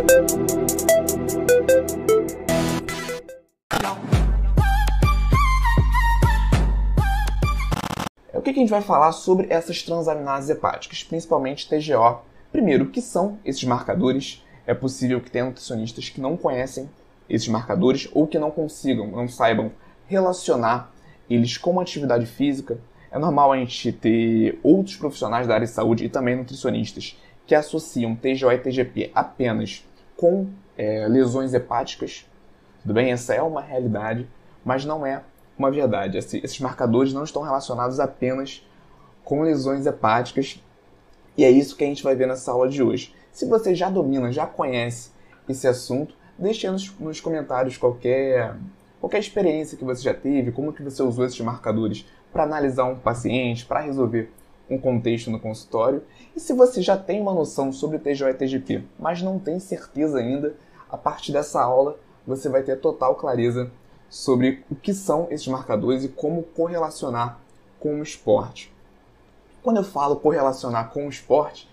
O que a gente vai falar sobre essas transaminases hepáticas, principalmente TGO? Primeiro, o que são esses marcadores? É possível que tenha nutricionistas que não conhecem esses marcadores ou que não consigam, não saibam relacionar eles com uma atividade física. É normal a gente ter outros profissionais da área de saúde e também nutricionistas que associam TGO e TGP apenas com é, lesões hepáticas. Tudo bem? Essa é uma realidade, mas não é uma verdade. Esses marcadores não estão relacionados apenas com lesões hepáticas e é isso que a gente vai ver nessa aula de hoje. Se você já domina, já conhece esse assunto, deixe nos, nos comentários qualquer, qualquer experiência que você já teve, como que você usou esses marcadores para analisar um paciente, para resolver um contexto no consultório. E se você já tem uma noção sobre TGO e TGP, mas não tem certeza ainda, a partir dessa aula você vai ter total clareza sobre o que são esses marcadores e como correlacionar com o esporte. Quando eu falo correlacionar com o esporte,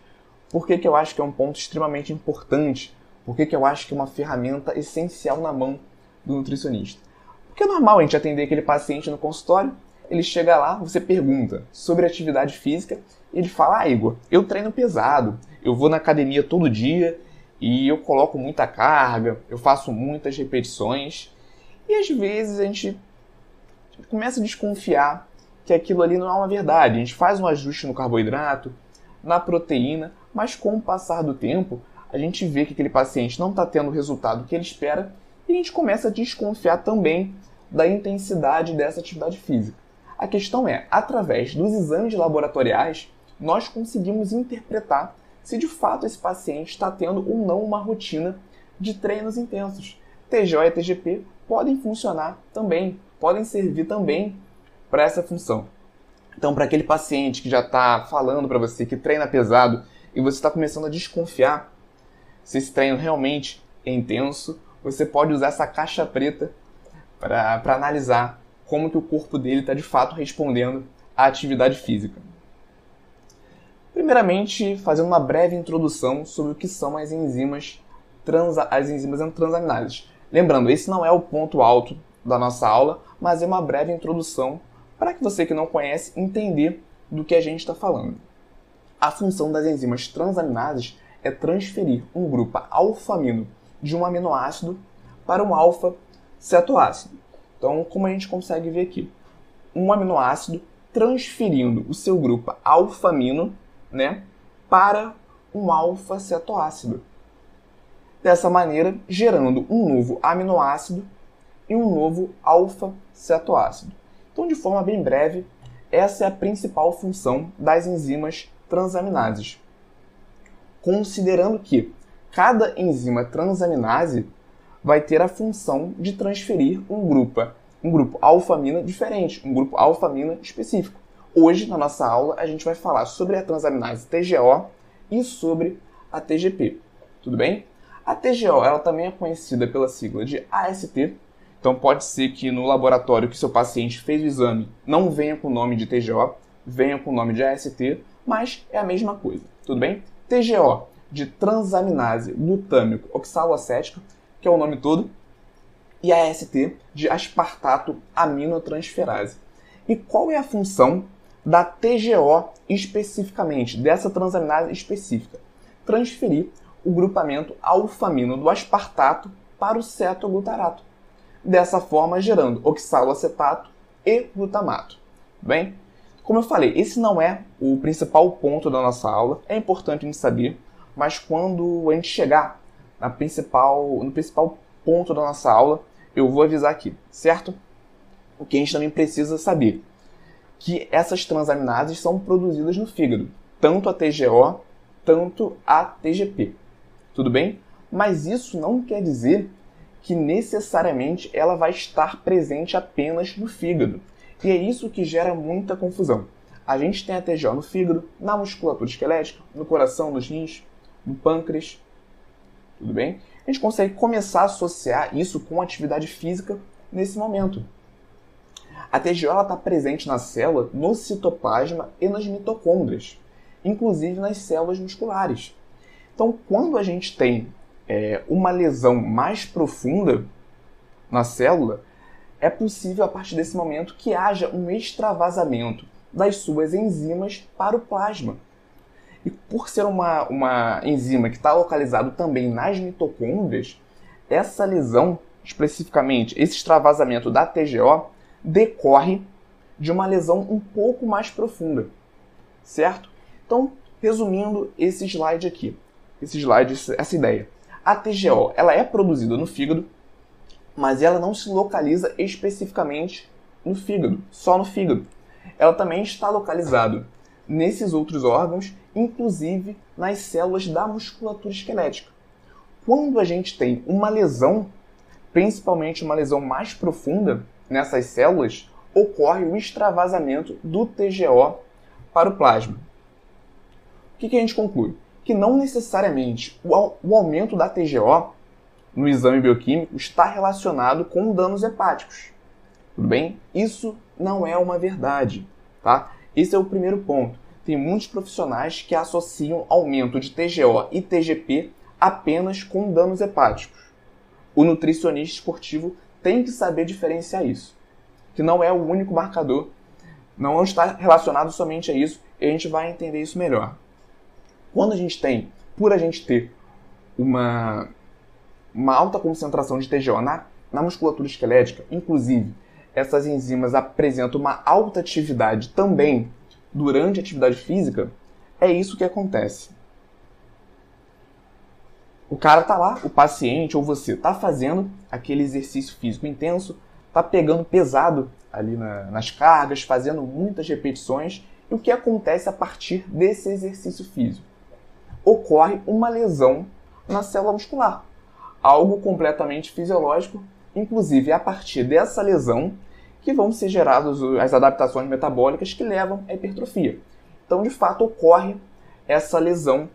por que, que eu acho que é um ponto extremamente importante? Por que, que eu acho que é uma ferramenta essencial na mão do nutricionista? Porque é normal a gente atender aquele paciente no consultório, ele chega lá, você pergunta sobre atividade física, ele fala: Ah, Igor, eu treino pesado, eu vou na academia todo dia e eu coloco muita carga, eu faço muitas repetições. E às vezes a gente começa a desconfiar que aquilo ali não é uma verdade. A gente faz um ajuste no carboidrato, na proteína, mas com o passar do tempo, a gente vê que aquele paciente não está tendo o resultado que ele espera e a gente começa a desconfiar também da intensidade dessa atividade física. A questão é, através dos exames laboratoriais, nós conseguimos interpretar se de fato esse paciente está tendo ou não uma rotina de treinos intensos. TGO e TGP podem funcionar também, podem servir também para essa função. Então, para aquele paciente que já está falando para você que treina pesado e você está começando a desconfiar se esse treino realmente é intenso, você pode usar essa caixa preta para analisar como que o corpo dele está de fato respondendo à atividade física. Primeiramente, fazendo uma breve introdução sobre o que são as enzimas, trans, as enzimas transaminases. Lembrando, esse não é o ponto alto da nossa aula, mas é uma breve introdução para que você que não conhece entender do que a gente está falando. A função das enzimas transaminases é transferir um grupo alfamino de um aminoácido para um alfa-cetoácido. Então, como a gente consegue ver aqui, um aminoácido transferindo o seu grupo alfamino né, para um alfa-cetoácido dessa maneira gerando um novo aminoácido e um novo alfa-cetoácido. Então, de forma bem breve, essa é a principal função das enzimas transaminases. Considerando que cada enzima transaminase vai ter a função de transferir um grupo, um grupo alfamina diferente, um grupo alfamina específico. Hoje, na nossa aula, a gente vai falar sobre a transaminase TGO e sobre a TGP. Tudo bem? A TGO ela também é conhecida pela sigla de AST, então pode ser que no laboratório que seu paciente fez o exame não venha com o nome de TGO, venha com o nome de AST, mas é a mesma coisa, tudo bem? TGO de transaminase glutâmico oxaloacético, que é o nome todo, e AST de aspartato aminotransferase. E qual é a função da TGO especificamente, dessa transaminase específica? Transferir o grupamento alfamino do aspartato para o cetoglutarato, dessa forma gerando oxaloacetato e glutamato. Bem, como eu falei, esse não é o principal ponto da nossa aula, é importante a gente saber, mas quando a gente chegar na principal, no principal ponto da nossa aula, eu vou avisar aqui, certo? O que a gente também precisa saber que essas transaminases são produzidas no fígado, tanto a TGO, tanto a TGP tudo bem? Mas isso não quer dizer que necessariamente ela vai estar presente apenas no fígado. E é isso que gera muita confusão. A gente tem a TGO no fígado, na musculatura esquelética, no coração, nos rins, no pâncreas. Tudo bem? A gente consegue começar a associar isso com atividade física nesse momento. A TGO está presente na célula, no citoplasma e nas mitocôndrias, inclusive nas células musculares. Então, quando a gente tem é, uma lesão mais profunda na célula, é possível a partir desse momento que haja um extravasamento das suas enzimas para o plasma. E por ser uma, uma enzima que está localizado também nas mitocôndrias, essa lesão, especificamente esse extravasamento da TGO, decorre de uma lesão um pouco mais profunda, certo? Então, resumindo esse slide aqui, esse slide, essa ideia. A TGO, ela é produzida no fígado, mas ela não se localiza especificamente no fígado, só no fígado. Ela também está localizada nesses outros órgãos, inclusive nas células da musculatura esquelética. Quando a gente tem uma lesão, principalmente uma lesão mais profunda nessas células, ocorre o extravasamento do TGO para o plasma. O que, a gente conclui? Que não necessariamente o, o aumento da TGO no exame bioquímico está relacionado com danos hepáticos. Tudo bem? Isso não é uma verdade, tá? Esse é o primeiro ponto. Tem muitos profissionais que associam aumento de TGO e TGP apenas com danos hepáticos. O nutricionista esportivo tem que saber diferenciar isso que não é o único marcador, não está relacionado somente a isso, e a gente vai entender isso melhor. Quando a gente tem, por a gente ter uma, uma alta concentração de TGO na, na musculatura esquelética, inclusive essas enzimas apresentam uma alta atividade também durante a atividade física, é isso que acontece. O cara tá lá, o paciente ou você tá fazendo aquele exercício físico intenso, está pegando pesado ali na, nas cargas, fazendo muitas repetições. E o que acontece a partir desse exercício físico? Ocorre uma lesão na célula muscular. Algo completamente fisiológico, inclusive a partir dessa lesão que vão ser geradas as adaptações metabólicas que levam à hipertrofia. Então, de fato, ocorre essa lesão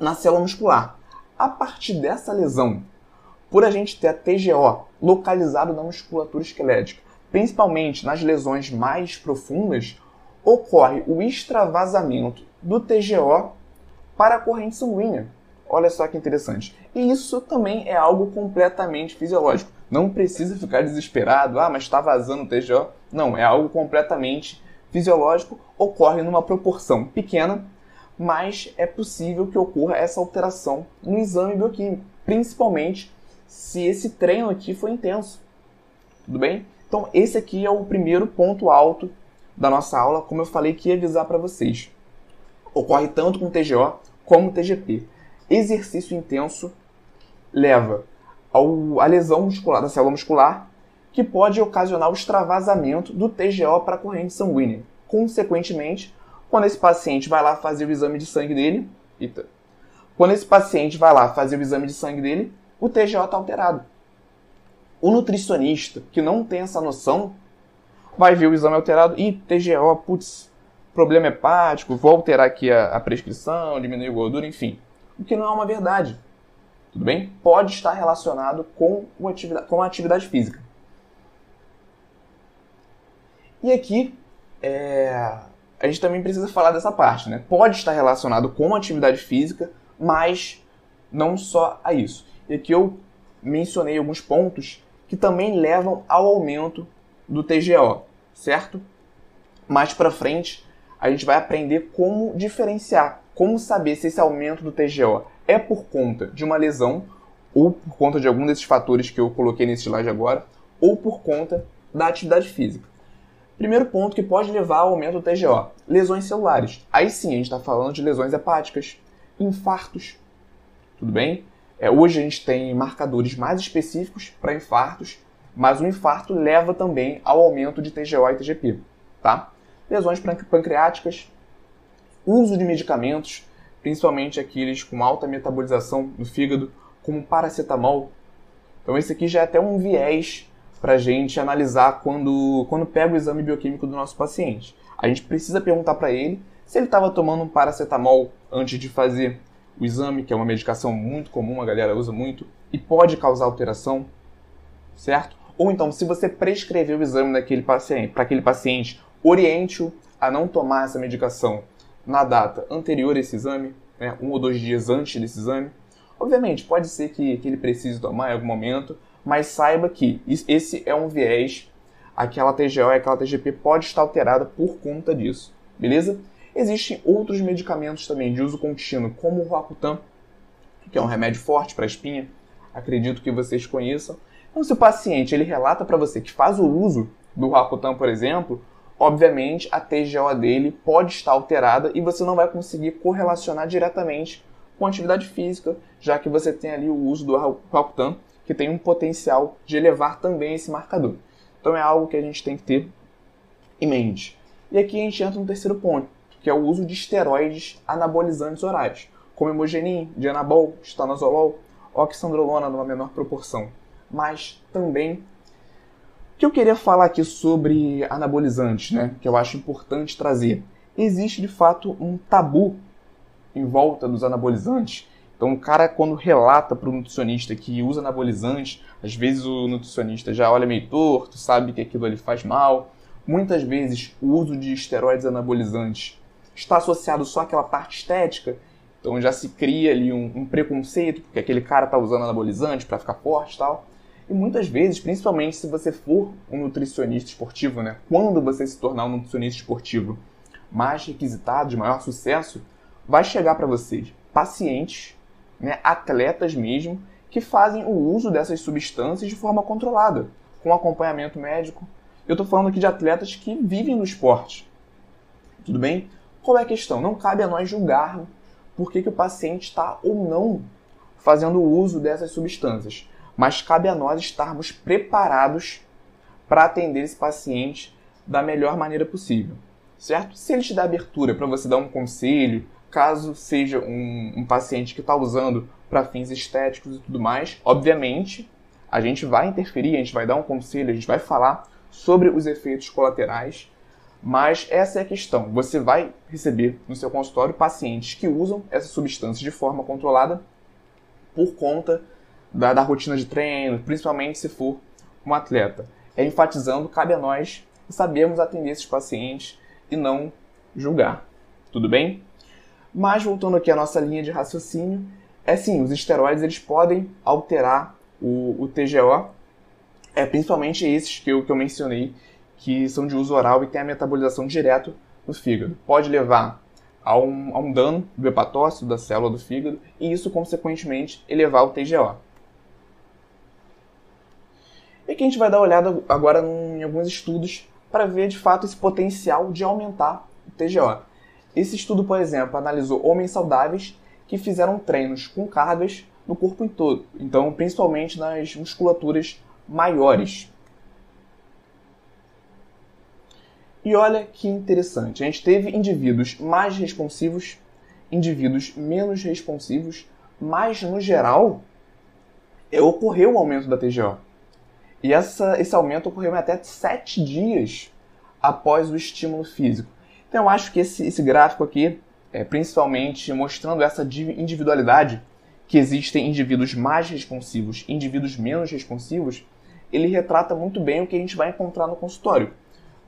na célula muscular. A partir dessa lesão, por a gente ter a TGO localizado na musculatura esquelética, principalmente nas lesões mais profundas, ocorre o extravasamento do TGO para a corrente sanguínea. Olha só que interessante. E isso também é algo completamente fisiológico. Não precisa ficar desesperado, ah, mas está vazando o TGO. Não, é algo completamente fisiológico, ocorre numa proporção pequena, mas é possível que ocorra essa alteração no exame bioquímico, principalmente se esse treino aqui foi intenso. Tudo bem? Então, esse aqui é o primeiro ponto alto da nossa aula, como eu falei que ia avisar para vocês. Ocorre tanto com TGO como TGP. Exercício intenso leva ao, lesão muscular da célula muscular, que pode ocasionar o extravasamento do TGO para a corrente sanguínea. Consequentemente, quando esse paciente vai lá fazer o exame de sangue dele, eita, quando esse paciente vai lá fazer o exame de sangue dele, o TGO está alterado. O nutricionista que não tem essa noção vai ver o exame alterado e TGO, putz, problema hepático, vou alterar aqui a, a prescrição, diminuir a gordura, enfim. O que não é uma verdade. Tudo bem? Pode estar relacionado com, atividade, com a atividade física. E aqui, é, a gente também precisa falar dessa parte, né? Pode estar relacionado com a atividade física, mas não só a isso. E aqui eu mencionei alguns pontos que também levam ao aumento do TGO, certo? Mais para frente, a gente vai aprender como diferenciar, como saber se esse aumento do TGO é por conta de uma lesão ou por conta de algum desses fatores que eu coloquei nesse slide agora, ou por conta da atividade física. Primeiro ponto que pode levar ao aumento do TGO: lesões celulares. Aí sim, a gente está falando de lesões hepáticas, infartos, tudo bem? É, hoje a gente tem marcadores mais específicos para infartos, mas o infarto leva também ao aumento de TGO e TGP, tá? Lesões pancreáticas, uso de medicamentos, principalmente aqueles com alta metabolização no fígado, como paracetamol. Então esse aqui já é até um viés para a gente analisar quando, quando pega o exame bioquímico do nosso paciente. A gente precisa perguntar para ele se ele estava tomando um paracetamol antes de fazer o exame, que é uma medicação muito comum, a galera usa muito, e pode causar alteração, certo? Ou então, se você prescrever o exame paciente, para aquele paciente, oriente-o a não tomar essa medicação na data anterior a esse exame, né, um ou dois dias antes desse exame. Obviamente, pode ser que, que ele precise tomar em algum momento, mas saiba que esse é um viés, aquela TGO e aquela TGP pode estar alterada por conta disso, beleza? Existem outros medicamentos também de uso contínuo, como o Roacutan, que é um remédio forte para espinha, acredito que vocês conheçam. Então, se o paciente ele relata para você que faz o uso do Roacutan, por exemplo, obviamente a TGO dele pode estar alterada e você não vai conseguir correlacionar diretamente com atividade física, já que você tem ali o uso do Roacutan, que tem um potencial de elevar também esse marcador. Então é algo que a gente tem que ter em mente. E aqui a gente entra no terceiro ponto, que é o uso de esteroides anabolizantes orais, como hemogenin, dianabol, estanozolol, oxandrolona numa menor proporção. Mas também que eu queria falar aqui sobre anabolizantes, né, que eu acho importante trazer. Existe de fato um tabu em volta dos anabolizantes. Então, o cara, quando relata para o nutricionista que usa anabolizante, às vezes o nutricionista já olha meio torto, sabe que aquilo ali faz mal. Muitas vezes, o uso de esteroides anabolizantes está associado só àquela parte estética, então já se cria ali um, um preconceito, porque aquele cara está usando anabolizante para ficar forte e tal. E muitas vezes, principalmente se você for um nutricionista esportivo, né? Quando você se tornar um nutricionista esportivo mais requisitado, de maior sucesso, vai chegar para vocês pacientes, né, atletas mesmo, que fazem o uso dessas substâncias de forma controlada, com acompanhamento médico. Eu estou falando aqui de atletas que vivem no esporte. Tudo bem? Qual é a questão? Não cabe a nós julgar por que, que o paciente está ou não fazendo uso dessas substâncias, mas cabe a nós estarmos preparados para atender esse paciente da melhor maneira possível, certo? Se ele te dá abertura para você dar um conselho, caso seja um, um paciente que está usando para fins estéticos e tudo mais, obviamente a gente vai interferir, a gente vai dar um conselho, a gente vai falar sobre os efeitos colaterais mas essa é a questão. Você vai receber no seu consultório pacientes que usam essa substância de forma controlada por conta da, da rotina de treino, principalmente se for um atleta. É enfatizando, cabe a nós sabermos atender esses pacientes e não julgar. Tudo bem? Mas voltando aqui à nossa linha de raciocínio, é sim, os esteroides eles podem alterar o, o TGO, é principalmente esses que eu, que eu mencionei, que são de uso oral e têm a metabolização direto no fígado. Pode levar a um, a um dano do hepatócito, da célula do fígado, e isso, consequentemente, elevar o TGO. E aqui a gente vai dar uma olhada agora em alguns estudos para ver de fato esse potencial de aumentar o TGO. Esse estudo, por exemplo, analisou homens saudáveis que fizeram treinos com cargas no corpo em todo, então principalmente nas musculaturas maiores. E olha que interessante, a gente teve indivíduos mais responsivos, indivíduos menos responsivos, mas no geral é, ocorreu o um aumento da TGO. E essa, esse aumento ocorreu em até 7 dias após o estímulo físico. Então eu acho que esse, esse gráfico aqui, é, principalmente mostrando essa individualidade, que existem indivíduos mais responsivos indivíduos menos responsivos, ele retrata muito bem o que a gente vai encontrar no consultório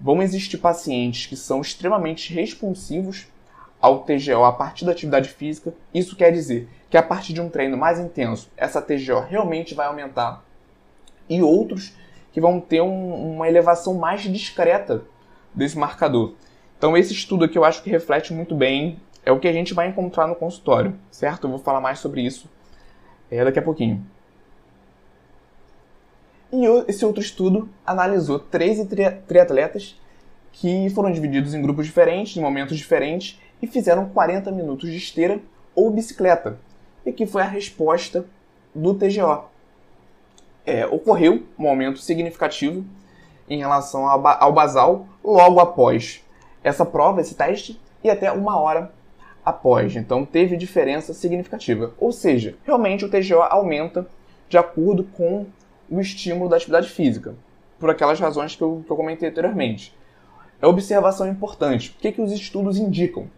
vão existir pacientes que são extremamente responsivos ao TGO a partir da atividade física. Isso quer dizer que a partir de um treino mais intenso, essa TGO realmente vai aumentar. E outros que vão ter um, uma elevação mais discreta desse marcador. Então esse estudo aqui eu acho que reflete muito bem é o que a gente vai encontrar no consultório, certo? Eu vou falar mais sobre isso é, daqui a pouquinho. E esse outro estudo analisou 13 triatletas que foram divididos em grupos diferentes, em momentos diferentes, e fizeram 40 minutos de esteira ou bicicleta. E que foi a resposta do TGO. É, ocorreu um aumento significativo em relação ao basal logo após essa prova, esse teste, e até uma hora após. Então teve diferença significativa. Ou seja, realmente o TGO aumenta de acordo com o estímulo da atividade física, por aquelas razões que eu, que eu comentei anteriormente. É observação importante. O que, que os estudos indicam?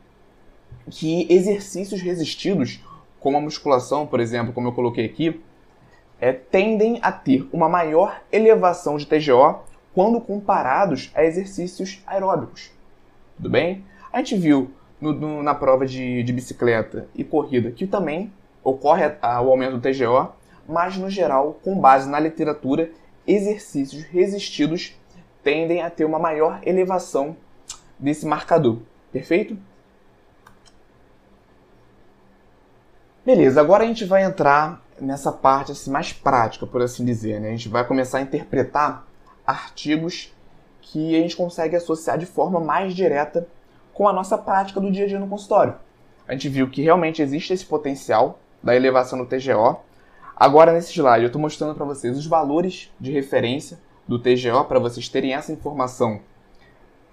Que exercícios resistidos, como a musculação, por exemplo, como eu coloquei aqui, é, tendem a ter uma maior elevação de TGO quando comparados a exercícios aeróbicos. Tudo bem? A gente viu no, no, na prova de, de bicicleta e corrida que também ocorre o aumento do TGO, mas no geral, com base na literatura, exercícios resistidos tendem a ter uma maior elevação desse marcador. Perfeito? Beleza, agora a gente vai entrar nessa parte assim, mais prática, por assim dizer. Né? A gente vai começar a interpretar artigos que a gente consegue associar de forma mais direta com a nossa prática do dia a dia no consultório. A gente viu que realmente existe esse potencial da elevação do TGO. Agora, nesse slide, eu estou mostrando para vocês os valores de referência do TGO para vocês terem essa informação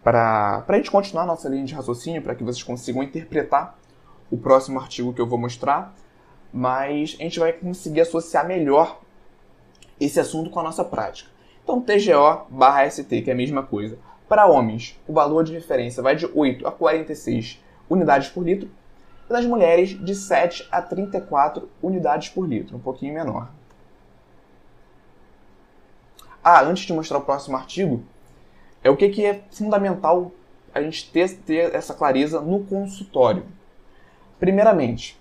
para a gente continuar nossa linha de raciocínio, para que vocês consigam interpretar o próximo artigo que eu vou mostrar, mas a gente vai conseguir associar melhor esse assunto com a nossa prática. Então, TGO barra ST, que é a mesma coisa. Para homens, o valor de referência vai de 8 a 46 unidades por litro, e nas mulheres, de 7 a 34 unidades por litro, um pouquinho menor. Ah, antes de mostrar o próximo artigo, é o que, que é fundamental a gente ter, ter essa clareza no consultório. Primeiramente,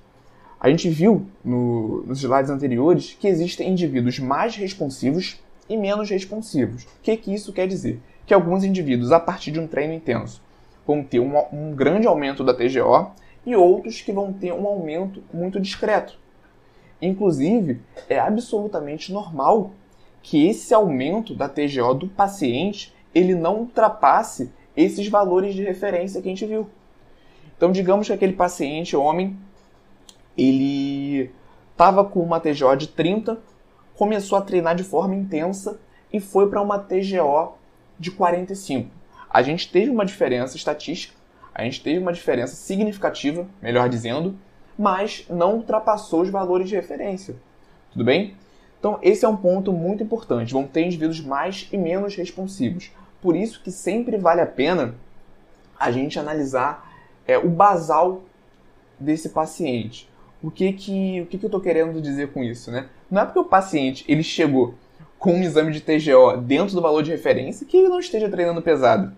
a gente viu no, nos slides anteriores que existem indivíduos mais responsivos e menos responsivos. O que, que isso quer dizer? Que alguns indivíduos, a partir de um treino intenso, vão ter um, um grande aumento da TGO e outros que vão ter um aumento muito discreto. Inclusive, é absolutamente normal que esse aumento da TGO do paciente ele não ultrapasse esses valores de referência que a gente viu. Então, digamos que aquele paciente, homem, ele estava com uma TGO de 30, começou a treinar de forma intensa e foi para uma TGO de 45. A gente teve uma diferença estatística, a gente teve uma diferença significativa, melhor dizendo, mas não ultrapassou os valores de referência. Tudo bem? Então, esse é um ponto muito importante. Vão ter indivíduos mais e menos responsivos. Por isso que sempre vale a pena a gente analisar é, o basal desse paciente. O que que, o que, que eu estou querendo dizer com isso? Né? Não é porque o paciente ele chegou com um exame de TGO dentro do valor de referência que ele não esteja treinando pesado.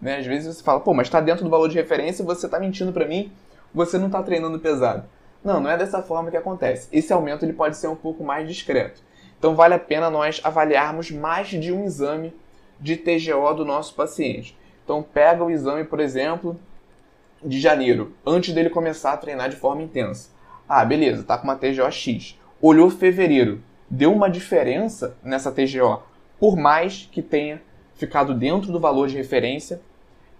Né? Às vezes você fala, pô, mas está dentro do valor de referência e você está mentindo para mim, você não está treinando pesado. Não, não é dessa forma que acontece. Esse aumento ele pode ser um pouco mais discreto. Então vale a pena nós avaliarmos mais de um exame de TGO do nosso paciente. Então pega o exame, por exemplo, de janeiro, antes dele começar a treinar de forma intensa. Ah, beleza, tá com uma TGO X. Olhou fevereiro, deu uma diferença nessa TGO, por mais que tenha ficado dentro do valor de referência,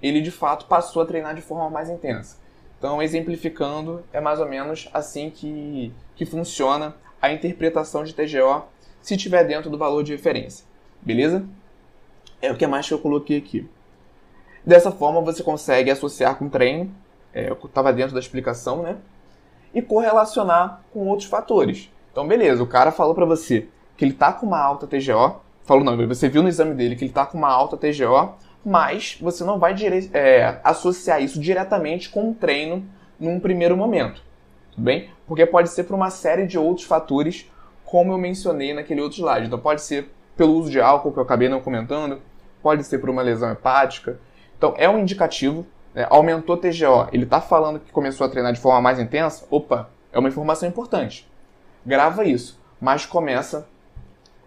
ele de fato passou a treinar de forma mais intensa. Então, exemplificando, é mais ou menos assim que, que funciona a interpretação de TGO se estiver dentro do valor de referência. Beleza? É o que mais que eu coloquei aqui. Dessa forma, você consegue associar com treino, é, estava dentro da explicação, né? E correlacionar com outros fatores. Então, beleza, o cara falou para você que ele tá com uma alta TGO, falou não, você viu no exame dele que ele tá com uma alta TGO, mas você não vai dire é, associar isso diretamente com o treino num primeiro momento, tudo bem? Porque pode ser por uma série de outros fatores, como eu mencionei naquele outro slide. Então, pode ser pelo uso de álcool, que eu acabei não comentando, pode ser por uma lesão hepática. Então, é um indicativo. Né? Aumentou TGO, ele está falando que começou a treinar de forma mais intensa. Opa, é uma informação importante. Grava isso, mas começa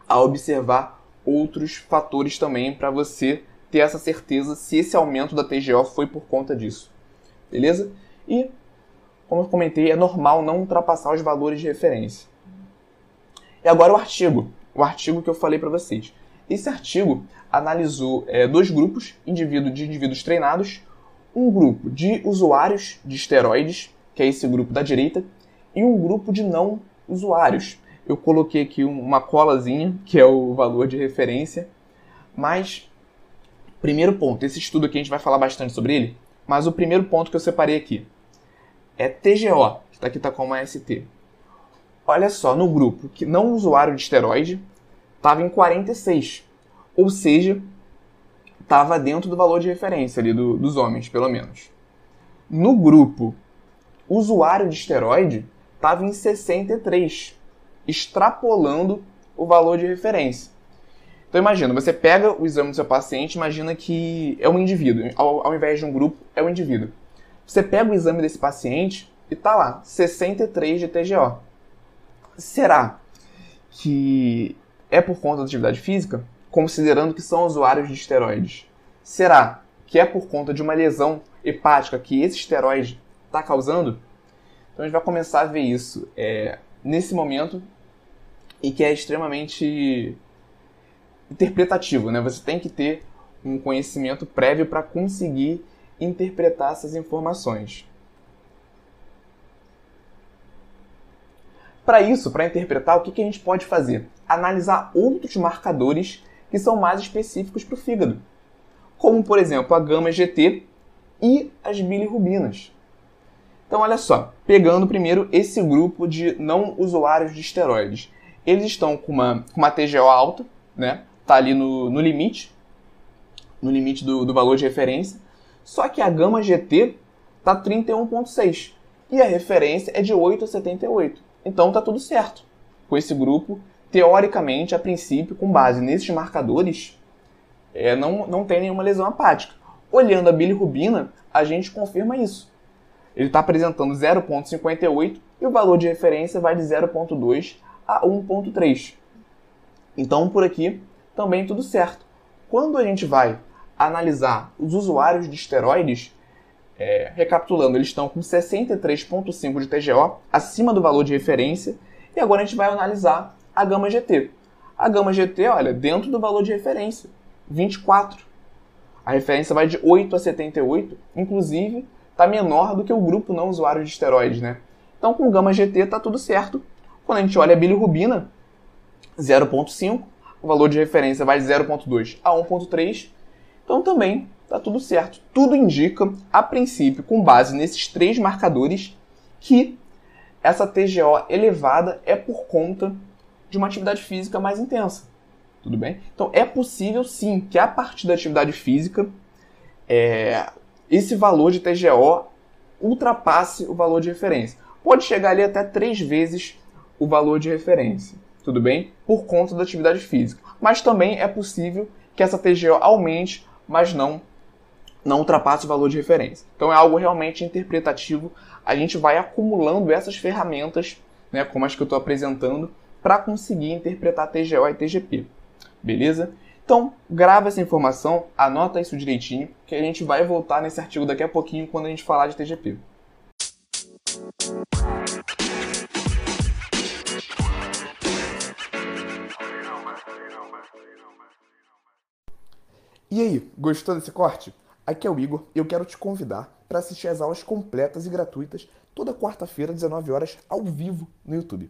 a observar outros fatores também para você ter essa certeza se esse aumento da TGO foi por conta disso. Beleza? E, como eu comentei, é normal não ultrapassar os valores de referência. E agora o artigo. O artigo que eu falei para vocês. Esse artigo analisou é, dois grupos indivíduo, de indivíduos treinados, um grupo de usuários de esteroides, que é esse grupo da direita, e um grupo de não usuários. Eu coloquei aqui uma colazinha, que é o valor de referência, mas primeiro ponto, esse estudo aqui a gente vai falar bastante sobre ele, mas o primeiro ponto que eu separei aqui é TGO, que aqui está como ST. Olha só, no grupo que não usuário de esteroide, estava em 46. Ou seja, estava dentro do valor de referência ali do, dos homens, pelo menos. No grupo usuário de esteroide, estava em 63, extrapolando o valor de referência. Então imagina, você pega o exame do seu paciente, imagina que é um indivíduo, ao, ao invés de um grupo, é um indivíduo. Você pega o exame desse paciente e tá lá, 63 de TGO. Será que é por conta da atividade física, considerando que são usuários de esteroides? Será que é por conta de uma lesão hepática que esse esteroide está causando? Então a gente vai começar a ver isso é, nesse momento e que é extremamente interpretativo, né? Você tem que ter um conhecimento prévio para conseguir interpretar essas informações. Para isso, para interpretar, o que, que a gente pode fazer? Analisar outros marcadores que são mais específicos para o fígado, como por exemplo a gama-GT e as bilirrubinas. Então, olha só, pegando primeiro esse grupo de não usuários de esteroides. Eles estão com uma, com uma TGO alta, né? Tá ali no, no limite, no limite do, do valor de referência. Só que a gama GT tá 31.6 e a referência é de 8,78. Então tá tudo certo. Com esse grupo, teoricamente, a princípio, com base nesses marcadores, é, não, não tem nenhuma lesão hepática. Olhando a bilirrubina, a gente confirma isso. Ele está apresentando 0,58 e o valor de referência vai de 0,2 a 1,3. Então, por aqui, também tudo certo. Quando a gente vai analisar os usuários de esteroides, é, recapitulando, eles estão com 63,5 de TGO, acima do valor de referência, e agora a gente vai analisar a gama GT. A gama GT, olha, dentro do valor de referência, 24. A referência vai de 8 a 78, inclusive está menor do que o grupo não usuário de esteroides, né? Então com gama GT está tudo certo. Quando a gente olha a bilirrubina, 0.5, o valor de referência vai de 0.2 a 1.3, então também está tudo certo. Tudo indica, a princípio, com base nesses três marcadores, que essa TGO elevada é por conta de uma atividade física mais intensa. Tudo bem? Então é possível sim que a partir da atividade física é, esse valor de TGO ultrapasse o valor de referência. Pode chegar ali até três vezes o valor de referência, tudo bem? Por conta da atividade física. Mas também é possível que essa TGO aumente, mas não não ultrapasse o valor de referência. Então é algo realmente interpretativo. A gente vai acumulando essas ferramentas, né, como as que eu estou apresentando, para conseguir interpretar TGO e TGP. Beleza? Então, grava essa informação, anota isso direitinho, que a gente vai voltar nesse artigo daqui a pouquinho quando a gente falar de TGP. E aí, gostou desse corte? Aqui é o Igor e eu quero te convidar para assistir as aulas completas e gratuitas toda quarta-feira, 19 horas, ao vivo no YouTube.